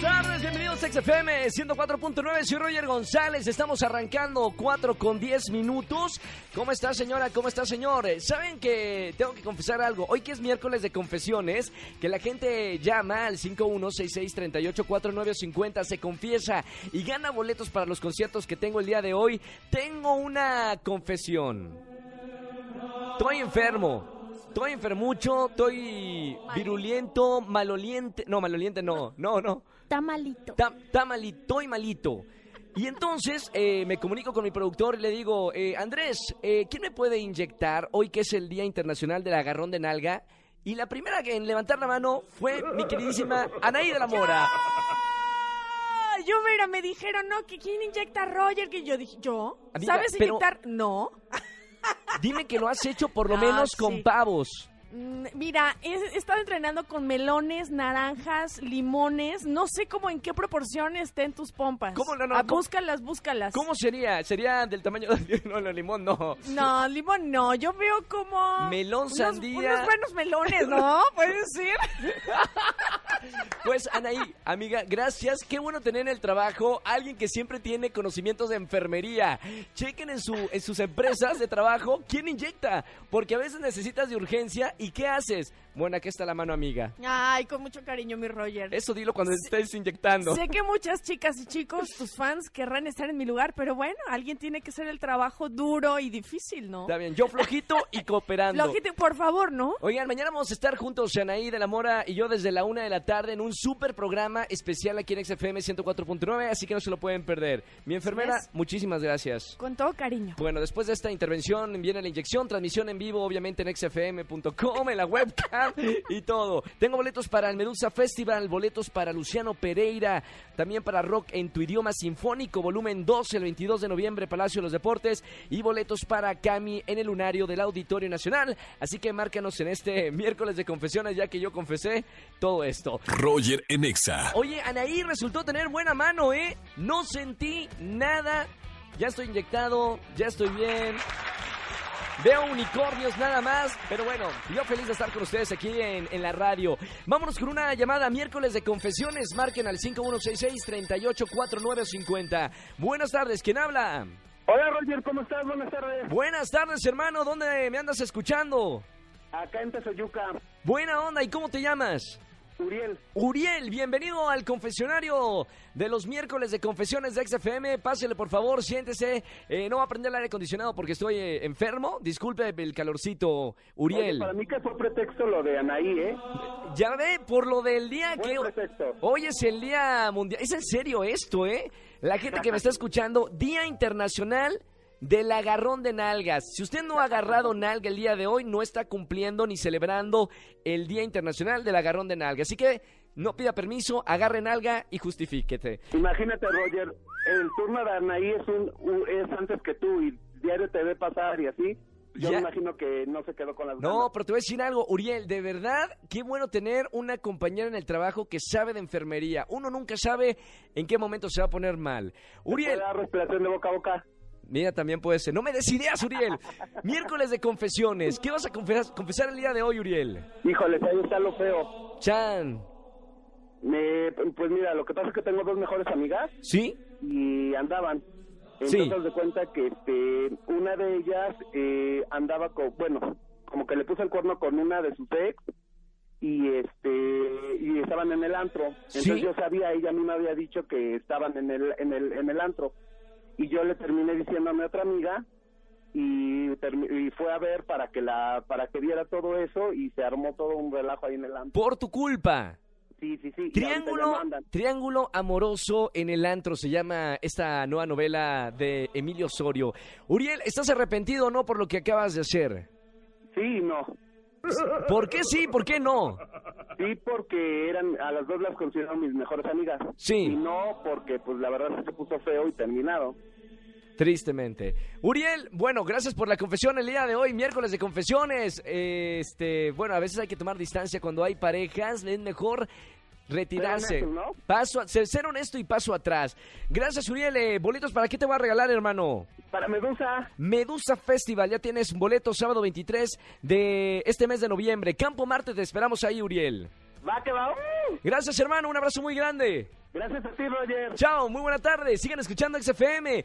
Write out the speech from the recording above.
Tardes, bienvenidos a XFM 104.9, soy Roger González, estamos arrancando 4 con 10 minutos. ¿Cómo está señora? ¿Cómo está señor? Saben que tengo que confesar algo, hoy que es miércoles de confesiones, que la gente llama al 5166384950, se confiesa y gana boletos para los conciertos que tengo el día de hoy. Tengo una confesión. Estoy enfermo. Estoy enfermucho, estoy viruliento, maloliente. No, maloliente no, no, no. Está malito. Está, está malito y malito. Y entonces eh, me comunico con mi productor y le digo, eh, Andrés, eh, ¿quién me puede inyectar hoy que es el Día Internacional del Agarrón de Nalga? Y la primera que en levantar la mano fue mi queridísima Anaí de la Mora. Yo, mira, me dijeron, no, que quién inyecta a Roger, que yo dije, ¿yo? Amiga, ¿Sabes pero- inyectar? No. Dime que lo has hecho por lo Ah, menos sí. con pavos. Mm, Mira, he, estado entrenando con melones, naranjas, limones. No sé cómo en qué proporción estén tus pompas. ¿Cómo no, no, Ah, cómo- búscalas, búscalas. ¿Cómo sería? ¿Sería del tamaño de no, no, limón? No. No, limón no. Yo veo como... Melón, unos- sandía. Unos buenos melones, ¿no? Puede decir. Pues Anaí, amiga, gracias. Qué bueno tener en el trabajo alguien que siempre tiene conocimientos de enfermería. Chequen en, su, en sus empresas de trabajo quién inyecta, porque a veces necesitas de urgencia y ¿qué haces? Bueno, aquí está la mano, amiga. Ay, con mucho cariño, mi Roger. Eso dilo cuando estés inyectando. Sé que muchas chicas y chicos, tus fans, querrán estar en mi lugar, pero bueno, alguien tiene que hacer el trabajo duro y difícil, ¿no? Está bien, yo flojito y cooperando. Flojito, por favor, ¿no? Oigan, mañana vamos a estar juntos, Anaí de la Mora y yo desde la una de la tarde en un super programa especial aquí en XFM 104.9, así que no se lo pueden perder. Mi enfermera, muchísimas gracias. Con todo cariño. Bueno, después de esta intervención viene la inyección, transmisión en vivo, obviamente en xfm.com, en la webcam y todo. Tengo boletos para el Medusa Festival, boletos para Luciano Pereira, también para Rock en tu idioma sinfónico, volumen 12, el 22 de noviembre, Palacio de los Deportes, y boletos para Cami en el lunario del Auditorio Nacional. Así que márcanos en este miércoles de confesiones, ya que yo confesé todo esto. Roger en Exa. Oye, Anaí resultó tener buena mano, ¿eh? No sentí nada. Ya estoy inyectado, ya estoy bien. Veo unicornios nada más, pero bueno, yo feliz de estar con ustedes aquí en, en la radio. Vámonos con una llamada miércoles de confesiones. Marquen al 5166-384950. Buenas tardes, ¿quién habla? Hola Roger, ¿cómo estás? Buenas tardes. Buenas tardes, hermano, ¿dónde me andas escuchando? Acá en Tezoyuca, Buena onda, ¿y cómo te llamas? Uriel. Uriel, bienvenido al confesionario de los miércoles de confesiones de XFM. Pásele, por favor, siéntese. Eh, no va a prender el aire acondicionado porque estoy eh, enfermo. Disculpe el calorcito, Oye, Uriel. para mí que fue pretexto lo de Anaí, ¿eh? Ya ve, por lo del día Buen que... pretexto. Hoy es el Día Mundial. Es en serio esto, ¿eh? La gente que me está escuchando, Día Internacional del Agarrón de Nalgas. Si usted no ha agarrado nalga el día de hoy, no está cumpliendo ni celebrando el Día Internacional del Agarrón de Nalga. Así que no pida permiso, agarre nalga y justifíquete. Imagínate, Roger, el turno de Anaí es, un, es antes que tú y diario te ve pasar y así. Yo Ya. me imagino que no se quedó con las No, ganas. pero te voy a decir algo, Uriel, de verdad, qué bueno tener una compañera en el trabajo que sabe de enfermería. Uno nunca sabe en qué momento se va a poner mal. ¿Puede Uriel, dar respiración de boca a boca? Mira, también puede ser. No me des ideas, Uriel. Miércoles de confesiones. ¿Qué vas a confesar, confesar el día de hoy, Uriel? Híjoles, ahí está lo feo. Chan. Me, pues mira, lo que pasa es que tengo dos mejores amigas ¿Sí? y andaban. Sí. Entonces haz de cuenta que este, una de ellas eh, andaba con, bueno, como que le puso el cuerno con una de sus ex y este y estaban en el antro. Entonces Sí. yo sabía, ella a mí me había dicho que estaban en el en el en el antro y yo le terminé diciendo a mi otra amiga y, y fue a ver para que la para que viera todo eso y se armó todo un relajo ahí en el antro. Por tu culpa. Sí, sí, sí. Triángulo. Triángulo amoroso en el antro se llama esta nueva novela de Emilio Osorio. Uriel, ¿estás arrepentido o no por lo que acabas de hacer? Sí, no. ¿Por qué sí? ¿Por qué no? Sí, porque eran a las dos las considero mis mejores amigas. Sí. Y no porque, pues la verdad se puso feo y terminado. Tristemente. Uriel, bueno, gracias por la confesión el día de hoy, miércoles de confesiones. Este, bueno, a veces hay que tomar distancia cuando hay parejas, es mejor retirarse. ¿no? Paso, a- ser, honesto y paso atrás. Gracias, Uriel. Eh, boletos, ¿para qué te voy a regalar, hermano? Para Medusa, Medusa Festival, ya tienes boletos sábado 23 de este mes de noviembre. Campo Marte, te esperamos ahí, Uriel. va que va. ¡Uh! Gracias, hermano, un abrazo muy grande. Gracias a ti, Roger. Chao, muy buena tarde. Sigan escuchando XFM.